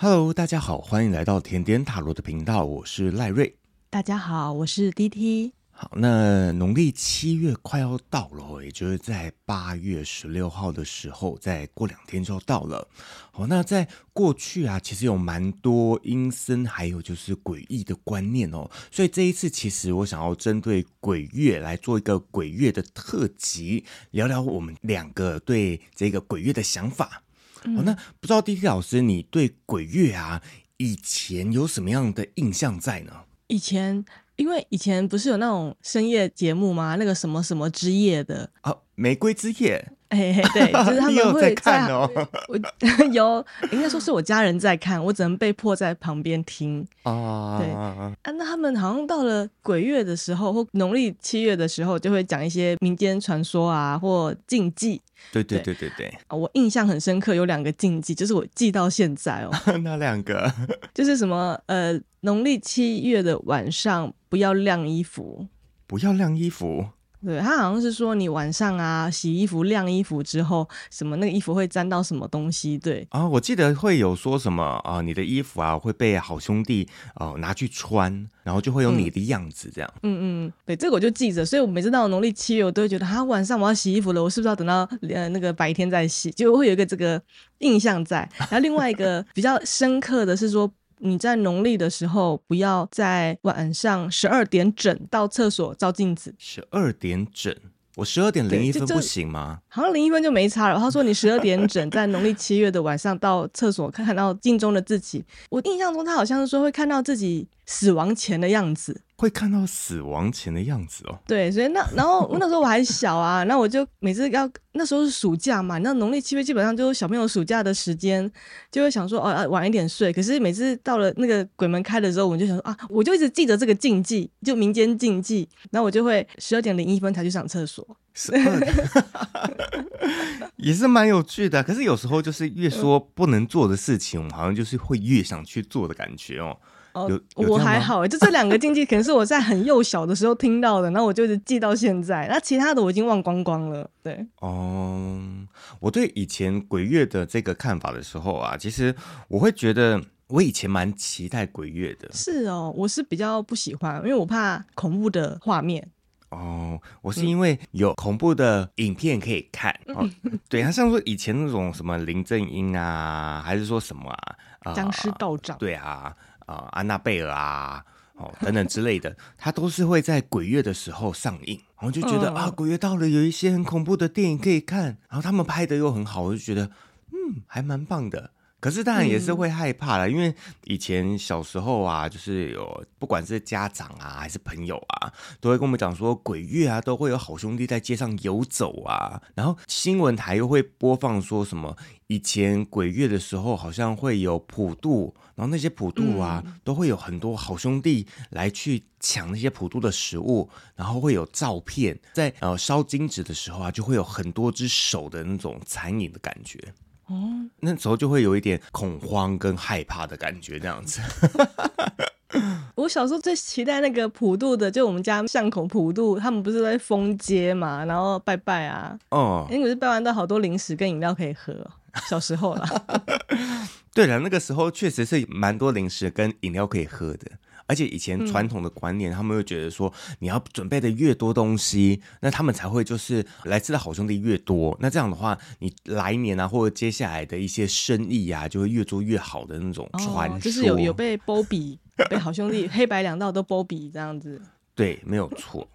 Hello，大家好，欢迎来到甜点塔罗的频道，我是赖瑞。大家好，我是 DT。好，那农历七月快要到了，也就是在八月十六号的时候，再过两天就要到了。好，那在过去啊，其实有蛮多阴森，还有就是诡异的观念哦。所以这一次，其实我想要针对鬼月来做一个鬼月的特辑，聊聊我们两个对这个鬼月的想法。嗯、好，那不知道 DT 老师，你对鬼月啊，以前有什么样的印象在呢？以前。因为以前不是有那种深夜节目吗？那个什么什么之夜的啊，玫瑰之夜。哎，对，就是他们 会在，在看哦。我 有，应该说是我家人在看，我只能被迫在旁边听。哦，对啊，那他们好像到了鬼月的时候，或农历七月的时候，就会讲一些民间传说啊，或禁忌。对对对对对。啊，我印象很深刻，有两个禁忌，就是我记到现在哦。哪两个？就是什么呃，农历七月的晚上不要晾衣服。不要晾衣服。对，他好像是说你晚上啊洗衣服晾衣服之后，什么那个衣服会沾到什么东西？对啊，我记得会有说什么啊、呃，你的衣服啊会被好兄弟哦、呃、拿去穿，然后就会有你的样子这样。嗯嗯，对，这个我就记着，所以我每次到农历七月，我都会觉得，啊，晚上我要洗衣服了，我是不是要等到呃那个白天再洗？就会有一个这个印象在。然后另外一个比较深刻的是说。你在农历的时候，不要在晚上十二点整到厕所照镜子。十二点整，我十二点零一分不行吗？好像零一分就没差了。他说你十二点整在农历七月的晚上到厕所看看到镜中的自己。我印象中他好像是说会看到自己死亡前的样子。会看到死亡前的样子哦。对，所以那然后那时候我还小啊，那我就每次要那时候是暑假嘛，那农历七月基本上就是小朋友暑假的时间，就会想说哦，晚一点睡。可是每次到了那个鬼门开的时候，我就想说啊，我就一直记得这个禁忌，就民间禁忌，然后我就会十二点零一分才去上厕所。是，也是蛮有趣的。可是有时候就是越说不能做的事情，我们好像就是会越想去做的感觉哦。哦，我还好，就这两个禁忌，可能是我在很幼小的时候听到的，然后我就一直记到现在。那其他的我已经忘光光了。对，哦，我对以前鬼月的这个看法的时候啊，其实我会觉得我以前蛮期待鬼月的。是哦，我是比较不喜欢，因为我怕恐怖的画面。哦，我是因为有恐怖的影片可以看。嗯、哦，对，他像说以前那种什么林正英啊，还是说什么啊，僵尸道长，对啊。啊，安娜贝尔啊，哦，等等之类的，他都是会在鬼月的时候上映，然后就觉得、嗯、啊，鬼月到了，有一些很恐怖的电影可以看，然后他们拍的又很好，我就觉得嗯，还蛮棒的。可是当然也是会害怕了，嗯、因为以前小时候啊，就是有不管是家长啊还是朋友啊，都会跟我们讲说鬼月啊都会有好兄弟在街上游走啊，然后新闻台又会播放说什么以前鬼月的时候好像会有普渡，然后那些普渡啊、嗯、都会有很多好兄弟来去抢那些普渡的食物，然后会有照片在呃烧金纸的时候啊，就会有很多只手的那种残影的感觉。哦，那时候就会有一点恐慌跟害怕的感觉，这样子。我小时候最期待那个普渡的，就我们家巷口普渡，他们不是在封街嘛，然后拜拜啊。哦，因为是拜完都好多零食跟饮料可以喝。小时候啦。对了，那个时候确实是蛮多零食跟饮料可以喝的。而且以前传统的观念，嗯、他们会觉得说，你要准备的越多东西，那他们才会就是来吃的好兄弟越多。那这样的话，你来年啊，或者接下来的一些生意啊，就会越做越好的那种传说。哦、就是有有被波比，被好兄弟黑白两道都波比这样子。对，没有错。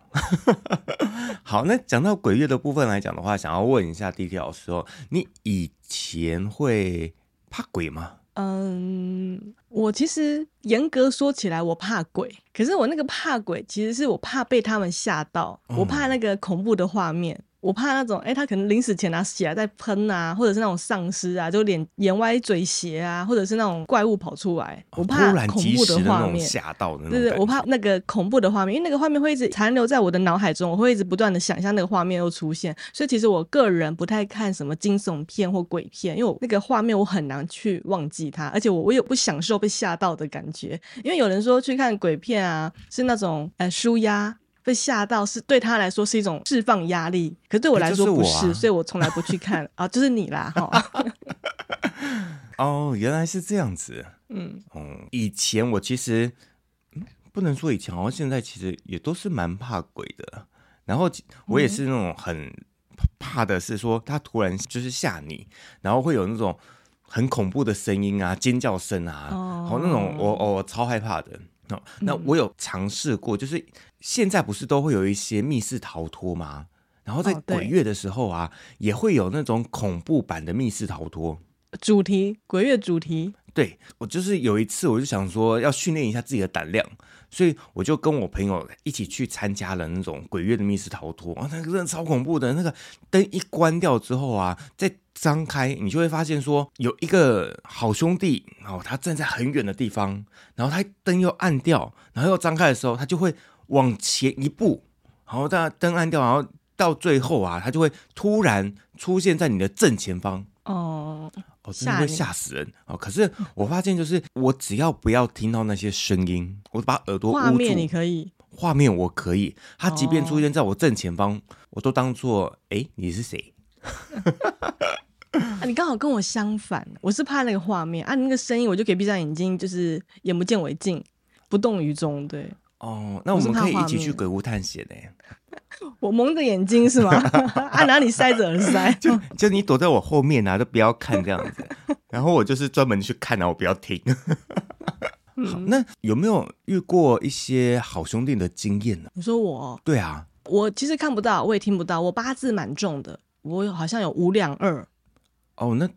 好，那讲到鬼月的部分来讲的话，想要问一下 DT 老师哦，你以前会怕鬼吗？嗯，我其实严格说起来，我怕鬼。可是我那个怕鬼，其实是我怕被他们吓到，我怕那个恐怖的画面。我怕那种，哎、欸，他可能临死前拿血在喷啊，或者是那种丧尸啊，就脸眼歪嘴斜啊，或者是那种怪物跑出来，我怕恐怖的画面，吓到的，对对，我怕那个恐怖的画面，因为那个画面会一直残留在我的脑海中，我会一直不断的想象那个画面又出现，所以其实我个人不太看什么惊悚片或鬼片，因为我那个画面我很难去忘记它，而且我我也不享受被吓到的感觉，因为有人说去看鬼片啊，是那种呃舒压。被吓到是对他来说是一种释放压力，可是对我来说不是，欸是啊、所以我从来不去看啊，就是你啦哈。哦，原来是这样子。嗯嗯，以前我其实，嗯，不能说以前，好像现在其实也都是蛮怕鬼的。然后我也是那种很怕的，是说他突然就是吓你，然后会有那种很恐怖的声音啊，尖叫声啊，哦，好那种我我我超害怕的。哦，那我有尝试过，就是现在不是都会有一些密室逃脱吗？然后在鬼月的时候啊，也会有那种恐怖版的密室逃脱主题，鬼月主题。对，我就是有一次，我就想说要训练一下自己的胆量，所以我就跟我朋友一起去参加了那种鬼月的密室逃脱啊，那个真的超恐怖的。那个灯一关掉之后啊，再张开，你就会发现说有一个好兄弟，然后他站在很远的地方，然后他灯又暗掉，然后又张开的时候，他就会往前一步，然后他灯暗掉，然后。到最后啊，它就会突然出现在你的正前方哦，哦，真的会吓死人哦。可是我发现，就是我只要不要听到那些声音，我把耳朵捂住，画面你可以，画面我可以，他即便出现在我正前方，哦、我都当做哎，你是谁？啊，你刚好跟我相反，我是怕那个画面啊，那个声音我就可以闭上眼睛，就是眼不见为净，不动于衷。对，哦，那我们可以一起去鬼屋探险呢。我蒙着眼睛是吗？啊，哪里塞着耳塞？就就你躲在我后面啊，都不要看这样子。然后我就是专门去看啊，我不要听。好，那有没有遇过一些好兄弟的经验呢？你说我？对啊，我其实看不到，我也听不到。我八字蛮重的，我好像有五两二。哦，那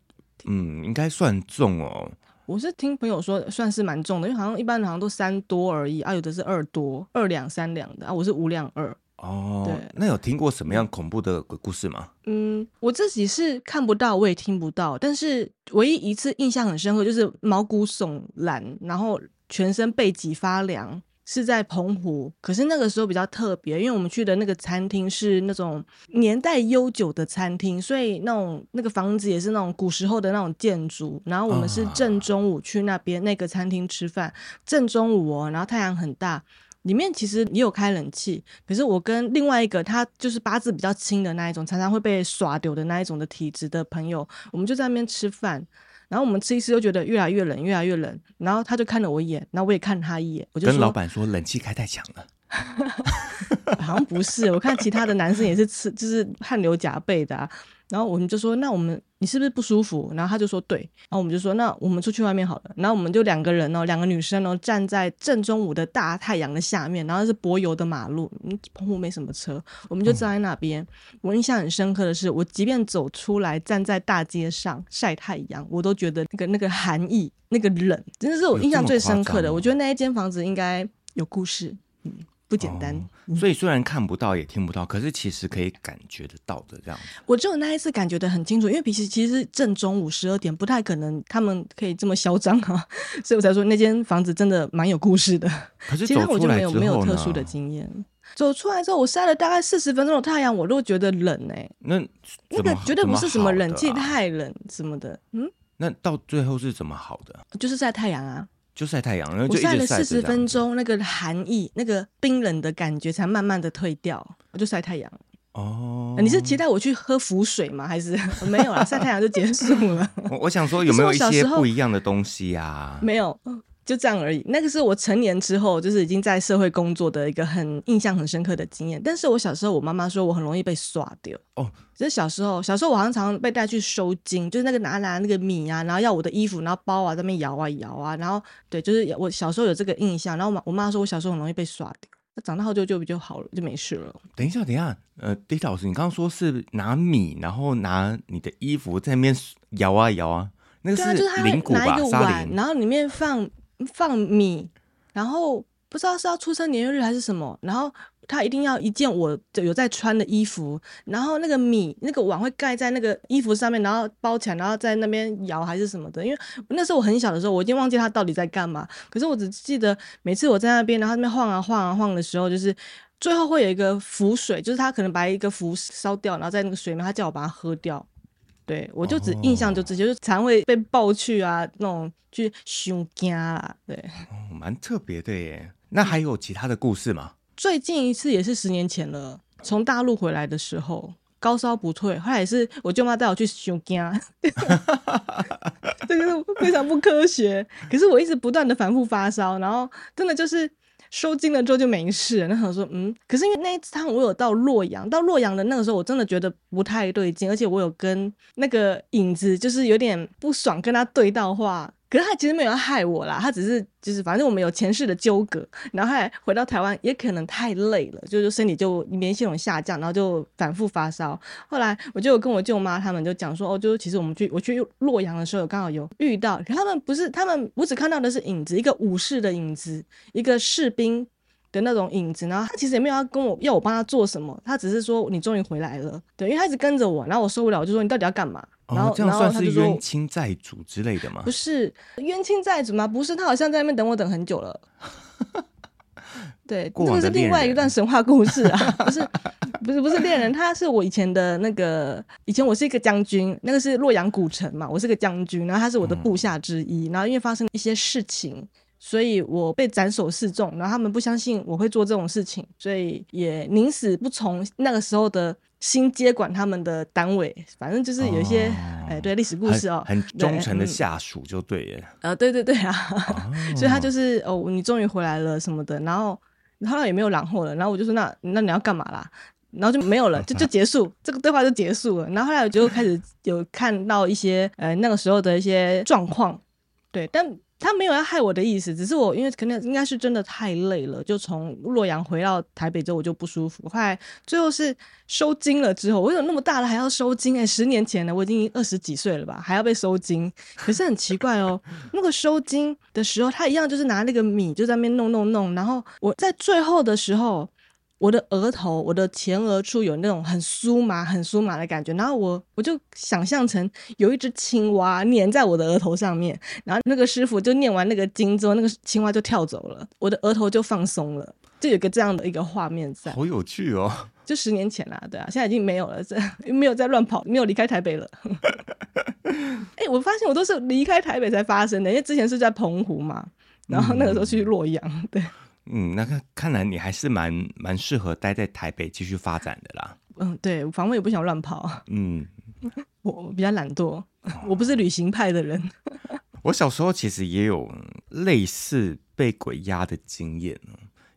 嗯，应该算重哦。我是听朋友说算是蛮重的，因为好像一般人好像都三多而已啊，有的是二多，二两三两的啊，我是五两二。哦，对，那有听过什么样恐怖的鬼故事吗？嗯，我自己是看不到，我也听不到，但是唯一一次印象很深刻，就是毛骨悚然，然后全身背脊发凉，是在澎湖。可是那个时候比较特别，因为我们去的那个餐厅是那种年代悠久的餐厅，所以那种那个房子也是那种古时候的那种建筑。然后我们是正中午去那边那个餐厅吃饭，正中午哦，然后太阳很大。里面其实也有开冷气，可是我跟另外一个他就是八字比较轻的那一种，常常会被耍丢的那一种的体质的朋友，我们就在那边吃饭，然后我们吃一吃就觉得越来越冷，越来越冷，然后他就看了我一眼，然后我也看他一眼，我就跟老板说冷气开太强了，好像不是，我看其他的男生也是吃，就是汗流浃背的啊。然后我们就说，那我们你是不是不舒服？然后他就说对。然后我们就说，那我们出去外面好了。然后我们就两个人哦，两个女生哦，站在正中午的大太阳的下面，然后是柏油的马路，嗯，澎湖没什么车，我们就站在那边。嗯、我印象很深刻的是，我即便走出来站在大街上晒太阳，我都觉得那个那个寒意，那个冷，真的是我印象最深刻的。我觉得那一间房子应该有故事，嗯。不简单，哦，所以虽然看不到也听不到，可是其实可以感觉得到的这样子。我只有那一次感觉得很清楚，因为平时其实是正中午十二点，不太可能他们可以这么嚣张啊，所以我才说那间房子真的蛮有故事的。可是？其实我就没有没有特殊的经验。走出来之后，我晒了大概四十分钟的太阳，我都觉得冷哎。那那个绝对不是什么冷气太冷什么的，嗯。那到最后是怎么好的？就是晒太阳啊。就晒太阳，然后就我晒了四十分钟，那个寒意、那个冰冷的感觉才慢慢的退掉。我就晒太阳。哦，你是期待我去喝浮水吗？还是 没有啊？晒太阳就结束了。我我想说，有没有一些 不一样的东西呀、啊？没有。就这样而已。那个是我成年之后，就是已经在社会工作的一个很印象很深刻的经验。但是我小时候，我妈妈说我很容易被耍掉。哦，就是小时候，小时候我好像常常被带去收金，就是那个拿拿那个米啊，然后要我的衣服，然后包啊，在那边摇啊摇啊，然后对，就是我小时候有这个印象。然后我妈我妈说我小时候很容易被耍掉，那长大后就就就好了，就没事了。等一下，等一下，呃，迪老师，你刚刚说是拿米，然后拿你的衣服在那边摇啊摇啊，那个是灵鼓吧？拿一个碗，然后里面放。放米，然后不知道是要出生年月日还是什么，然后他一定要一件我有在穿的衣服，然后那个米那个碗会盖在那个衣服上面，然后包起来，然后在那边摇还是什么的。因为那时候我很小的时候，我已经忘记他到底在干嘛，可是我只记得每次我在那边，然后那边晃啊晃啊晃的时候，就是最后会有一个浮水，就是他可能把一个浮烧掉，然后在那个水里面，他叫我把它喝掉。对，我就只印象就直接，哦、就是常会被抱去啊，那种去凶家啦，对，哦，蛮特别的耶。那还有其他的故事吗？最近一次也是十年前了，从大陆回来的时候，高烧不退，后来也是我舅妈带我去熊家，这个是非常不科学。可是我一直不断的反复发烧，然后真的就是。收金了之后就没事，那他说嗯，可是因为那一次他我有到洛阳，到洛阳的那个时候我真的觉得不太对劲，而且我有跟那个影子就是有点不爽，跟他对到话。可是他其实没有要害我啦，他只是就是反正我们有前世的纠葛，然后后来回到台湾也可能太累了，就是身体就免疫系统下降，然后就反复发烧。后来我就跟我舅妈他们就讲说，哦，就是其实我们去我去洛阳的时候刚好有遇到，可他们不是他们，我只看到的是影子，一个武士的影子，一个士兵的那种影子，然后他其实也没有要跟我要我帮他做什么，他只是说你终于回来了，对，因为他一直跟着我，然后我受不了，我就说你到底要干嘛？然后，哦、这样算是冤亲债主之类的吗？不是冤亲债主吗？不是，他好像在那边等我等很久了。对，这个是另外一段神话故事啊，不是，不是，不是恋人，他是我以前的那个，以前我是一个将军，那个是洛阳古城嘛，我是个将军，然后他是我的部下之一，嗯、然后因为发生一些事情，所以我被斩首示众，然后他们不相信我会做这种事情，所以也宁死不从那个时候的。新接管他们的单位，反正就是有一些，哎、哦，对历史故事哦，很，忠诚的下属就对耶。呃，对对对啊，哦、所以他就是哦，你终于回来了什么的，然后后来也没有然后了，然后我就说那那你要干嘛啦？然后就没有了，就就结束这个对话就结束了。然后后来我就开始有看到一些呃那个时候的一些状况，对，但。他没有要害我的意思，只是我因为可能应该是真的太累了，就从洛阳回到台北之后我就不舒服。后来最后是收惊了之后，我有那么大了还要收惊？哎，十年前了，我已经二十几岁了吧，还要被收惊？可是很奇怪哦，那个收惊的时候，他一样就是拿那个米就在那边弄弄弄，然后我在最后的时候。我的额头，我的前额处有那种很酥麻、很酥麻的感觉，然后我我就想象成有一只青蛙粘在我的额头上面，然后那个师傅就念完那个经之后，那个青蛙就跳走了，我的额头就放松了，就有个这样的一个画面在。好有趣哦！就十年前啦，对啊，现在已经没有了，这没有再乱跑，没有离开台北了。哎、欸，我发现我都是离开台北才发生的，因为之前是在澎湖嘛，然后那个时候去洛阳，嗯、对。嗯，那看看来你还是蛮蛮适合待在台北继续发展的啦。嗯，对，反正也不想乱跑。嗯，我比较懒惰，我不是旅行派的人。我小时候其实也有类似被鬼压的经验，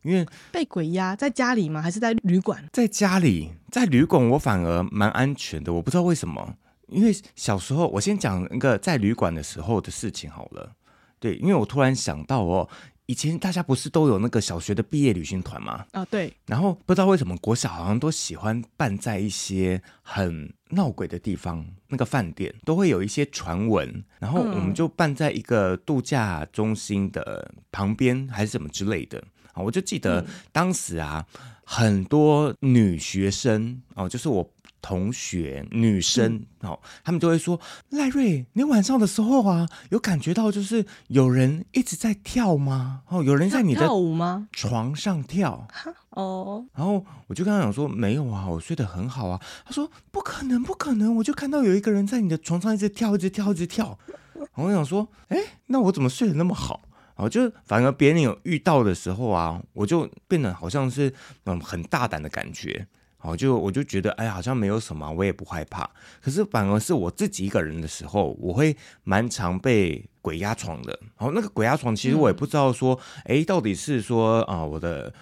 因为被鬼压在家里吗？还是在旅馆？在家里，在旅馆我反而蛮安全的。我不知道为什么，因为小时候我先讲一个在旅馆的时候的事情好了。对，因为我突然想到哦。以前大家不是都有那个小学的毕业旅行团吗？啊、哦，对。然后不知道为什么国小好像都喜欢办在一些很闹鬼的地方，那个饭店都会有一些传闻。然后我们就办在一个度假中心的旁边，还是什么之类的。啊，我就记得当时啊，很多女学生哦，就是我。同学、女生哦，他们都会说：“赖瑞，你晚上的时候啊，有感觉到就是有人一直在跳吗？哦，有人在你的跳舞吗？床上跳哦。”然后我就跟他讲说：“没有啊，我睡得很好啊。”他说：“不可能，不可能！我就看到有一个人在你的床上一直跳，一直跳，一直跳。”然后我想说：“哎，那我怎么睡得那么好？”哦，就反而别人有遇到的时候啊，我就变得好像是嗯很大胆的感觉。好，就我就觉得，哎呀，好像没有什么，我也不害怕。可是反而是我自己一个人的时候，我会蛮常被鬼压床的。好，那个鬼压床，其实我也不知道说，哎、嗯，到底是说啊、呃，我的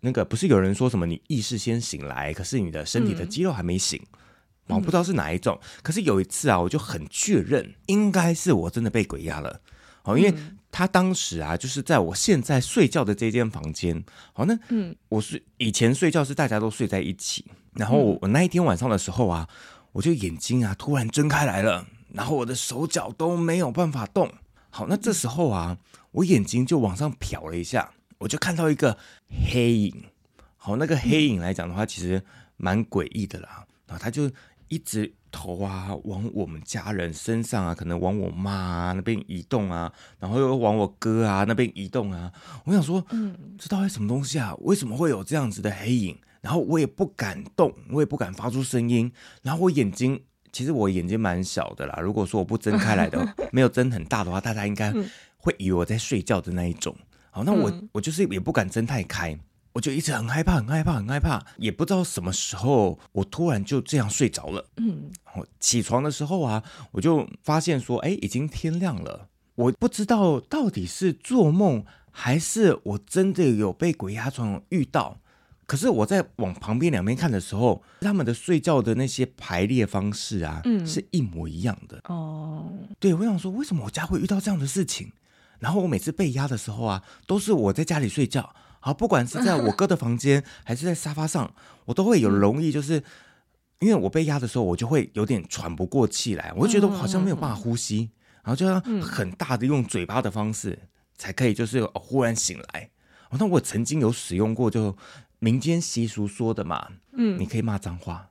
那个不是有人说什么，你意识先醒来，可是你的身体的肌肉还没醒，我、嗯、不知道是哪一种。可是有一次啊，我就很确认，应该是我真的被鬼压了。好，因为。嗯他当时啊，就是在我现在睡觉的这间房间。好，那嗯，我是以前睡觉是大家都睡在一起，然后我，我那一天晚上的时候啊，我就眼睛啊突然睁开来了，然后我的手脚都没有办法动。好，那这时候啊，我眼睛就往上瞟了一下，我就看到一个黑影。好，那个黑影来讲的话，其实蛮诡异的啦。然后他就一直。头啊，往我们家人身上啊，可能往我妈啊那边移动啊，然后又往我哥啊那边移动啊。我想说，嗯，这到底什么东西啊？为什么会有这样子的黑影？然后我也不敢动，我也不敢发出声音。然后我眼睛，其实我眼睛蛮小的啦。如果说我不睁开来的，没有睁很大的话，大家应该会以为我在睡觉的那一种。好，那我我就是也不敢睁太开。我就一直很害怕，很害怕，很害怕，也不知道什么时候，我突然就这样睡着了。嗯，我起床的时候啊，我就发现说，哎，已经天亮了。我不知道到底是做梦，还是我真的有被鬼压床遇到。可是我在往旁边两边看的时候，他们的睡觉的那些排列方式啊，嗯，是一模一样的。哦，对，我想说，为什么我家会遇到这样的事情？然后我每次被压的时候啊，都是我在家里睡觉。好，不管是在我 哥的房间，还是在沙发上，我都会有容易，就是因为我被压的时候，我就会有点喘不过气来，我就觉得我好像没有办法呼吸，然后就要很大的用嘴巴的方式才可以，就是忽然醒来。那我曾经有使用过，就民间习俗说的嘛，嗯，你可以骂脏话。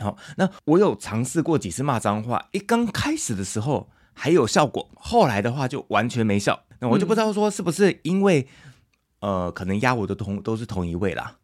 好，那我有尝试过几次骂脏话，一刚开始的时候还有效果，后来的话就完全没效。那我就不知道说是不是因为。呃，可能压我的同都是同一位啦。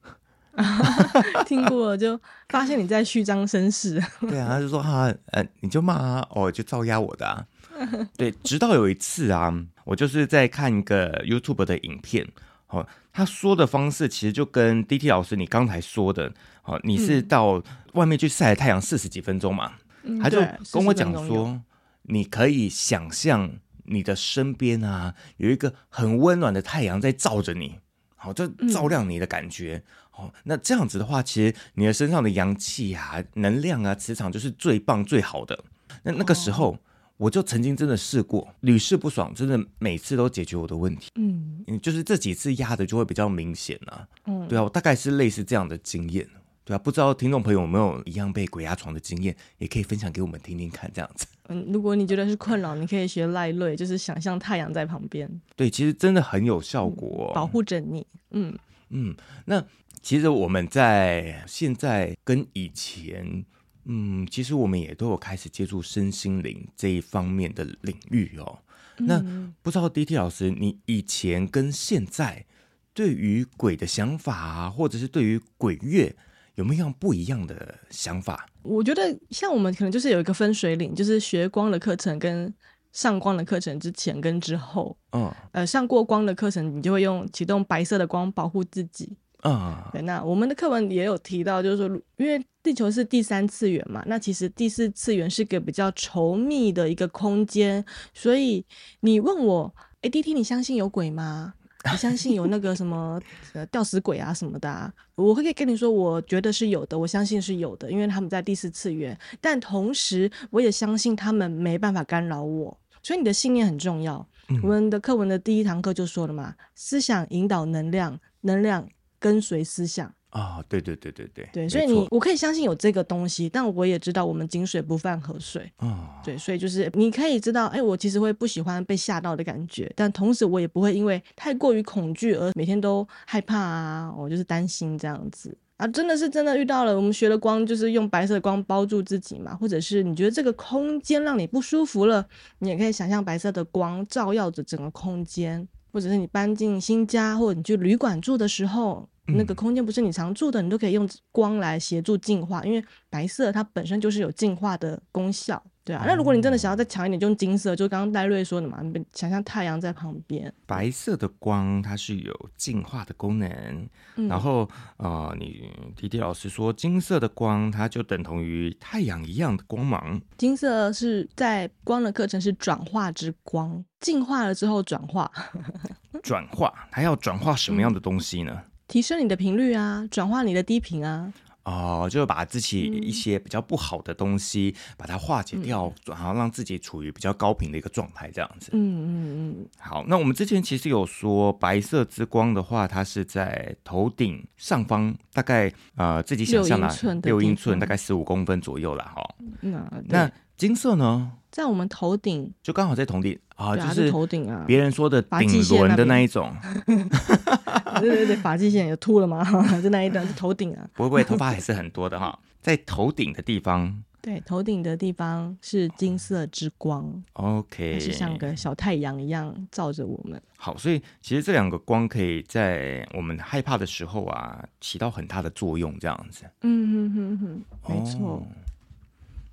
听过了就发现你在虚张声势。对啊，他就说哈，呃，你就骂啊，哦，就照压我的啊。对，直到有一次啊，我就是在看一个 YouTube 的影片，哦，他说的方式其实就跟 DT 老师你刚才说的，哦，你是到外面去晒太阳四十几分钟嘛，嗯、他就跟我讲说，你可以想象。你的身边啊，有一个很温暖的太阳在照着你，好，就照亮你的感觉。好、嗯，那这样子的话，其实你的身上的阳气啊、能量啊、磁场就是最棒、最好的。那那个时候，哦、我就曾经真的试过，屡试不爽，真的每次都解决我的问题。嗯，就是这几次压的就会比较明显啊。嗯，对啊，我大概是类似这样的经验。对啊，不知道听众朋友有没有一样被鬼压床的经验，也可以分享给我们听听看，这样子。嗯，如果你觉得是困扰，你可以学赖瑞，就是想象太阳在旁边。对，其实真的很有效果，保护着你。嗯嗯，那其实我们在现在跟以前，嗯，其实我们也都有开始接触身心灵这一方面的领域哦。那不知道 DT 老师，你以前跟现在对于鬼的想法啊，或者是对于鬼月，有没有样不一样的想法？我觉得像我们可能就是有一个分水岭，就是学光的课程跟上光的课程之前跟之后。嗯，呃，上过光的课程，你就会用启动白色的光保护自己。嗯，对。那我们的课文也有提到，就是说，因为地球是第三次元嘛，那其实第四次元是个比较稠密的一个空间，所以你问我，哎，DT，你相信有鬼吗？你相信有那个什么呃吊死鬼啊什么的啊？我会可以跟你说，我觉得是有的，我相信是有的，因为他们在第四次元。但同时，我也相信他们没办法干扰我。所以你的信念很重要。嗯、我们的课文的第一堂课就说了嘛，思想引导能量，能量跟随思想。啊、哦，对对对对对，对，所以你我可以相信有这个东西，但我也知道我们井水不犯河水。哦，对，所以就是你可以知道，哎，我其实会不喜欢被吓到的感觉，但同时我也不会因为太过于恐惧而每天都害怕啊，我就是担心这样子啊，真的是真的遇到了，我们学了光就是用白色光包住自己嘛，或者是你觉得这个空间让你不舒服了，你也可以想象白色的光照耀着整个空间，或者是你搬进新家或者你去旅馆住的时候。那个空间不是你常住的，你都可以用光来协助净化，因为白色它本身就是有净化的功效，对啊。那如果你真的想要再强一点，就用金色，就刚刚戴瑞说的嘛，你想象太阳在旁边，白色的光它是有净化的功能，嗯、然后呃，你 DT 老师说金色的光它就等同于太阳一样的光芒，金色是在光的课程是转化之光，净化了之后转化，转化？它要转化什么样的东西呢？嗯提升你的频率啊，转化你的低频啊。哦，就是把自己一些比较不好的东西，嗯、把它化解掉，然后让自己处于比较高频的一个状态，这样子。嗯嗯嗯。好，那我们之前其实有说，白色之光的话，它是在头顶上方，大概呃自己想象啊，六英寸，大概十五公分左右了哈。那那金色呢？在我们头顶，就刚好在头顶啊，就是头顶啊，别人说的顶轮的那一种。对对对，发际线有秃了吗？就那一段是头顶啊。不会不会，头发还是很多的哈。在头顶的地方，对，头顶的地方是金色之光。OK，是像个小太阳一样照着我们。好，所以其实这两个光可以在我们害怕的时候啊，起到很大的作用，这样子。嗯哼哼哼，没错。哦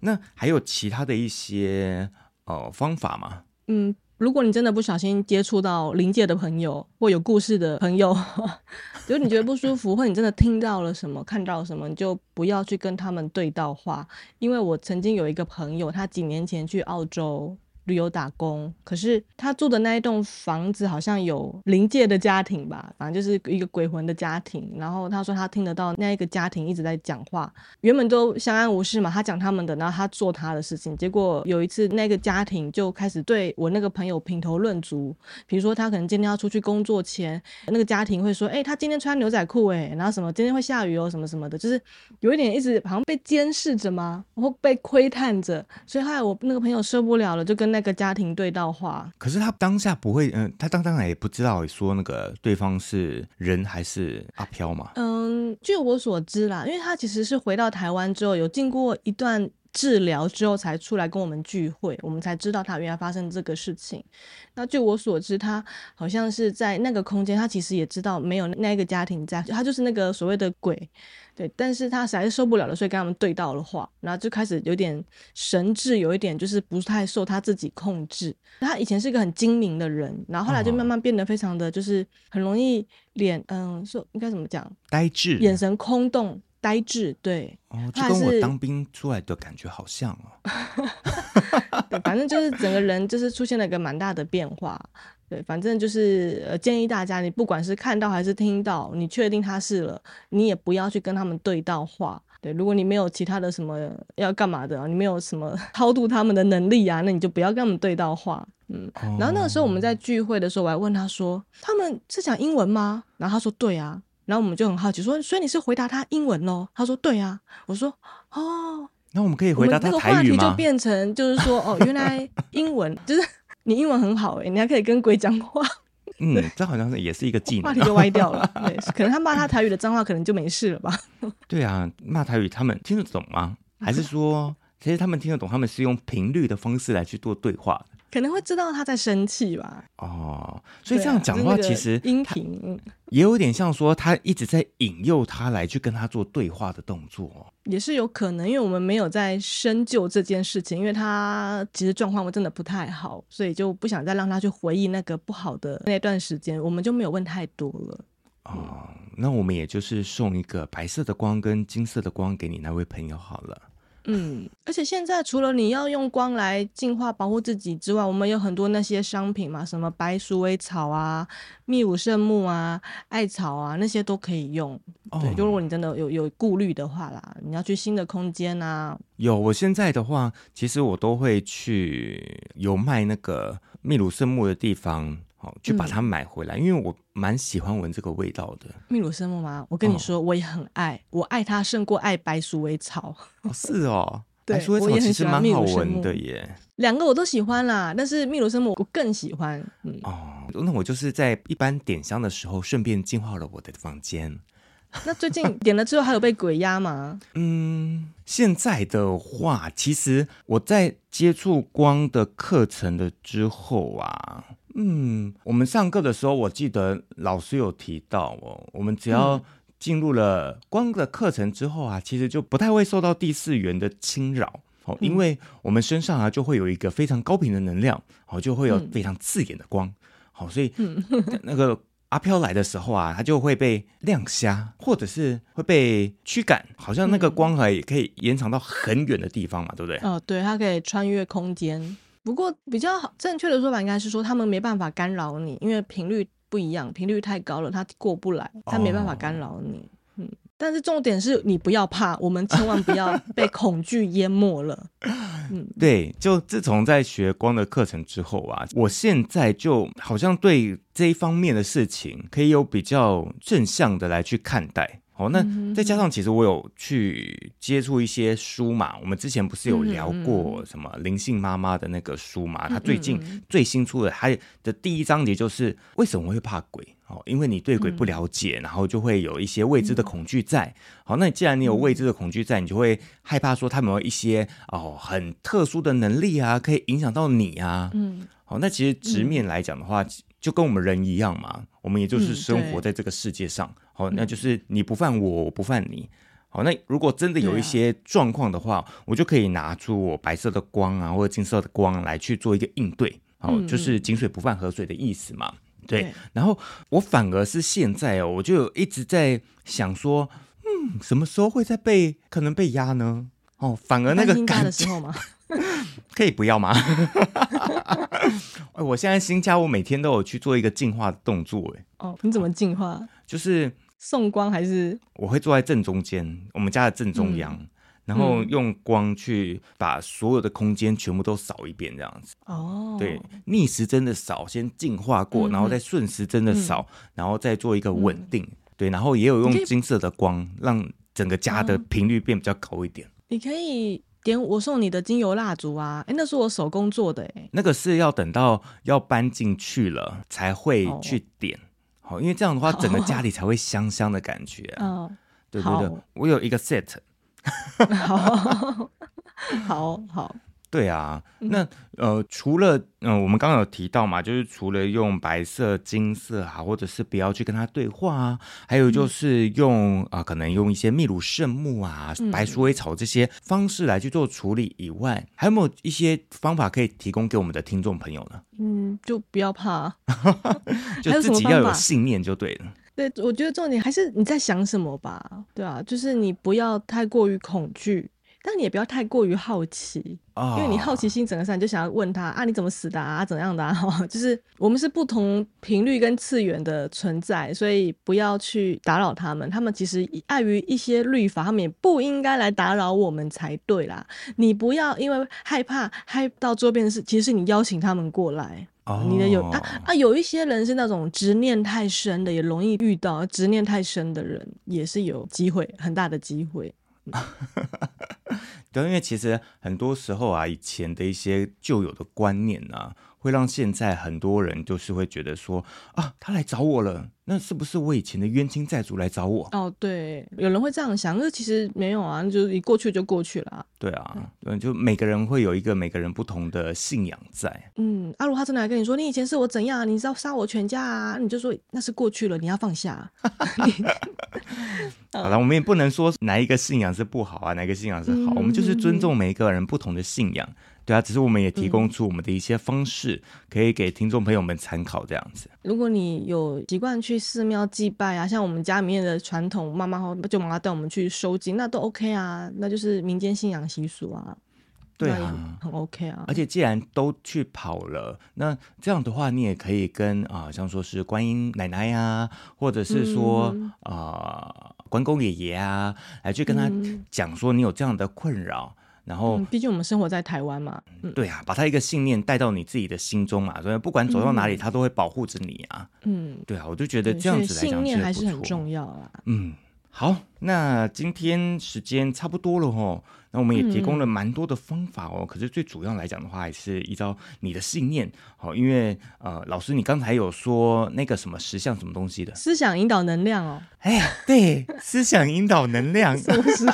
那还有其他的一些呃方法吗？嗯，如果你真的不小心接触到灵界的朋友或有故事的朋友，就是你觉得不舒服，或你真的听到了什么、看到什么，你就不要去跟他们对到话。因为我曾经有一个朋友，他几年前去澳洲。旅游打工，可是他住的那一栋房子好像有灵界的家庭吧，反正就是一个鬼魂的家庭。然后他说他听得到那一个家庭一直在讲话，原本都相安无事嘛，他讲他们的，然后他做他的事情。结果有一次那个家庭就开始对我那个朋友评头论足，比如说他可能今天要出去工作前，那个家庭会说，哎、他今天穿牛仔裤，哎，然后什么今天会下雨哦，什么什么的，就是有一点一直好像被监视着嘛，然后被窥探着。所以后来我那个朋友受不了了，就跟那个家庭对到话，可是他当下不会，嗯，他当当然也不知道说那个对方是人还是阿飘嘛。嗯，据我所知啦，因为他其实是回到台湾之后，有经过一段治疗之后才出来跟我们聚会，我们才知道他原来发生这个事情。那据我所知，他好像是在那个空间，他其实也知道没有那个家庭在，他就是那个所谓的鬼。对，但是他实在是受不了了，所以跟他们对到了话，然后就开始有点神智，有一点就是不太受他自己控制。他以前是一个很精明的人，然后后来就慢慢变得非常的就是很容易脸，嗯，说应该怎么讲？呆滞，眼神空洞，呆滞。对，哦，就跟我当兵出来的感觉好像哦。对，反正就是整个人就是出现了一个蛮大的变化。对，反正就是呃，建议大家，你不管是看到还是听到，你确定他是了，你也不要去跟他们对到话。对，如果你没有其他的什么要干嘛的，你没有什么 超度他们的能力啊，那你就不要跟他们对到话。嗯，然后那个时候我们在聚会的时候，我还问他说，他们是讲英文吗？然后他说对啊，然后我们就很好奇说，所以你是回答他英文喽？他说对啊，我说哦，那我们可以回答他台语吗？那个话题就变成就是说哦，原来英文就是。你英文很好哎，你还可以跟鬼讲话。嗯，这好像是也是一个技能。话题就歪掉了，对，可能他骂他台语的脏话，可能就没事了吧？对啊，骂台语他们听得懂吗？还是说，其实他们听得懂？他们是用频率的方式来去做对话。可能会知道他在生气吧。哦，所以这样讲的话，其实音频也有点像说他一直在引诱他来去跟他做对话的动作，也是有可能，因为我们没有在深究这件事情，因为他其实状况真的不太好，所以就不想再让他去回忆那个不好的那段时间，我们就没有问太多了。哦，那我们也就是送一个白色的光跟金色的光给你那位朋友好了。嗯，而且现在除了你要用光来净化保护自己之外，我们有很多那些商品嘛，什么白鼠尾草啊、秘鲁圣木啊、艾草啊，那些都可以用。哦、对，就如果你真的有有顾虑的话啦，你要去新的空间啊。有，我现在的话，其实我都会去有卖那个秘鲁圣木的地方。好去把它买回来，嗯、因为我蛮喜欢闻这个味道的。秘鲁圣木吗？我跟你说，哦、我也很爱，我爱它胜过爱白鼠尾草。哦是哦，对，白鼠尾草其实蛮好闻的耶。两个我都喜欢啦，但是秘鲁圣木我更喜欢。嗯哦，那我就是在一般点香的时候，顺便净化了我的房间。那最近点了之后，还有被鬼压吗？嗯，现在的话，其实我在接触光的课程的之后啊。嗯，我们上课的时候，我记得老师有提到哦，我们只要进入了光的课程之后啊，嗯、其实就不太会受到第四元的侵扰哦，因为我们身上啊就会有一个非常高频的能量，哦，就会有非常刺眼的光，好、嗯哦，所以那个阿飘来的时候啊，他就会被亮瞎，或者是会被驱赶，好像那个光还可以延长到很远的地方嘛，对不对？哦，对，它可以穿越空间。不过比较好正确的说法应该是说，他们没办法干扰你，因为频率不一样，频率太高了，他过不来，他没办法干扰你。哦、嗯，但是重点是你不要怕，我们千万不要 被恐惧淹没了。嗯，对，就自从在学光的课程之后啊，我现在就好像对这一方面的事情可以有比较正向的来去看待。哦，那再加上其实我有去接触一些书嘛，我们之前不是有聊过什么灵性妈妈的那个书嘛？他最近最新出的，它的第一章节就是为什么会怕鬼？哦，因为你对鬼不了解，然后就会有一些未知的恐惧在。好，那既然你有未知的恐惧在，你就会害怕说他们有一些哦很特殊的能力啊，可以影响到你啊。嗯，好，那其实直面来讲的话，就跟我们人一样嘛，我们也就是生活在这个世界上。好，那就是你不犯我，我不犯你。好，那如果真的有一些状况的话，啊、我就可以拿出我白色的光啊，或者金色的光来去做一个应对。好、哦，就是井水不犯河水的意思嘛。对，对然后我反而是现在哦，我就一直在想说，嗯，什么时候会再被可能被压呢？哦，反而那个感觉的时候吗？可以不要吗？哎，我现在新家，我每天都有去做一个净化的动作。哎，哦，你怎么净化？就是送光还是？我会坐在正中间，我们家的正中央。嗯然后用光去把所有的空间全部都扫一遍，这样子。哦，对，逆时针的扫，先净化过，嗯、然后再顺时针的扫，嗯、然后再做一个稳定。嗯、对，然后也有用金色的光，让整个家的频率变比较高一点。你可以点我送你的精油蜡烛啊，哎，那是我手工做的，哎，那个是要等到要搬进去了才会去点，好、哦，因为这样的话整个 家里才会香香的感觉。哦，对对对，我有一个 set。好 好好，对啊，那呃，除了嗯、呃，我们刚刚有提到嘛，就是除了用白色、金色啊，或者是不要去跟他对话啊，还有就是用啊、嗯呃，可能用一些秘鲁圣木啊、白鼠尾草这些方式来去做处理以外，还有没有一些方法可以提供给我们的听众朋友呢？嗯，就不要怕，就自己要有信念就对了。对，我觉得重点还是你在想什么吧，对啊，就是你不要太过于恐惧，但你也不要太过于好奇，哦、因为你好奇心整个上，你就想要问他啊，你怎么死的啊，怎样的啊？就是我们是不同频率跟次元的存在，所以不要去打扰他们。他们其实碍于一些律法，他们也不应该来打扰我们才对啦。你不要因为害怕害到周边的事，其实是你邀请他们过来。哦，你的有啊啊，有一些人是那种执念太深的，也容易遇到执念太深的人，也是有机会，很大的机会。对，因为其实很多时候啊，以前的一些旧有的观念啊。会让现在很多人就是会觉得说啊，他来找我了，那是不是我以前的冤亲债主来找我？哦，对，有人会这样想，那其实没有啊，就是一过去就过去了啊。对啊，嗯，就每个人会有一个每个人不同的信仰在。嗯，阿如他真的来跟你说，你以前是我怎样，你知道杀我全家啊？你就说那是过去了，你要放下。好了，我们也不能说哪一个信仰是不好啊，哪一个信仰是好，嗯，我们就是尊重每一个人不同的信仰。对啊，只是我们也提供出我们的一些方式，嗯、可以给听众朋友们参考这样子。如果你有习惯去寺庙祭拜啊，像我们家里面的传统，妈妈或舅妈带我们去收金，那都 OK 啊，那就是民间信仰习俗啊。对啊，很 OK 啊。而且既然都去跑了，那这样的话，你也可以跟啊、呃，像说是观音奶奶呀、啊，或者是说啊、嗯呃，关公爷爷啊，来去跟他讲说你有这样的困扰。然后，毕竟我们生活在台湾嘛，嗯，对啊，把他一个信念带到你自己的心中嘛，所以不管走到哪里，他都会保护着你啊。嗯，对啊，我就觉得这样子来讲，信念还是很重要啊。嗯，好，那今天时间差不多了哦，那我们也提供了蛮多的方法哦。可是最主要来讲的话，还是依照你的信念。好，因为呃，老师你刚才有说那个什么实相什么东西的，思想引导能量哦。哎，对，思想引导能量 是不是？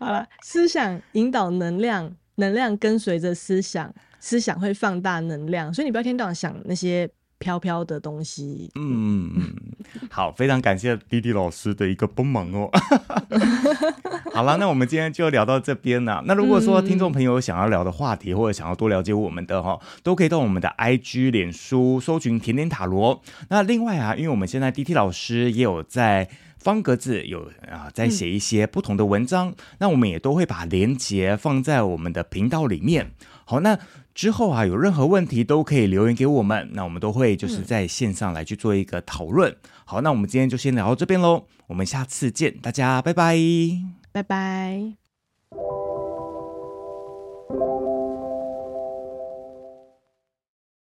好了，思想引导能量，能量跟随着思想，思想会放大能量，所以你不要天天都想那些飘飘的东西。嗯，好，非常感谢滴滴老师的一个帮忙哦。好了，那我们今天就聊到这边了。那如果说听众朋友想要聊的话题，或者想要多了解我们的哈，都可以到我们的 IG、脸书搜寻甜点塔罗。那另外啊，因为我们现在 DT 老师也有在。方格子有啊，在写一些不同的文章，嗯、那我们也都会把连接放在我们的频道里面。好，那之后啊，有任何问题都可以留言给我们，那我们都会就是在线上来去做一个讨论。嗯、好，那我们今天就先聊到这边喽，我们下次见，大家拜拜，拜拜。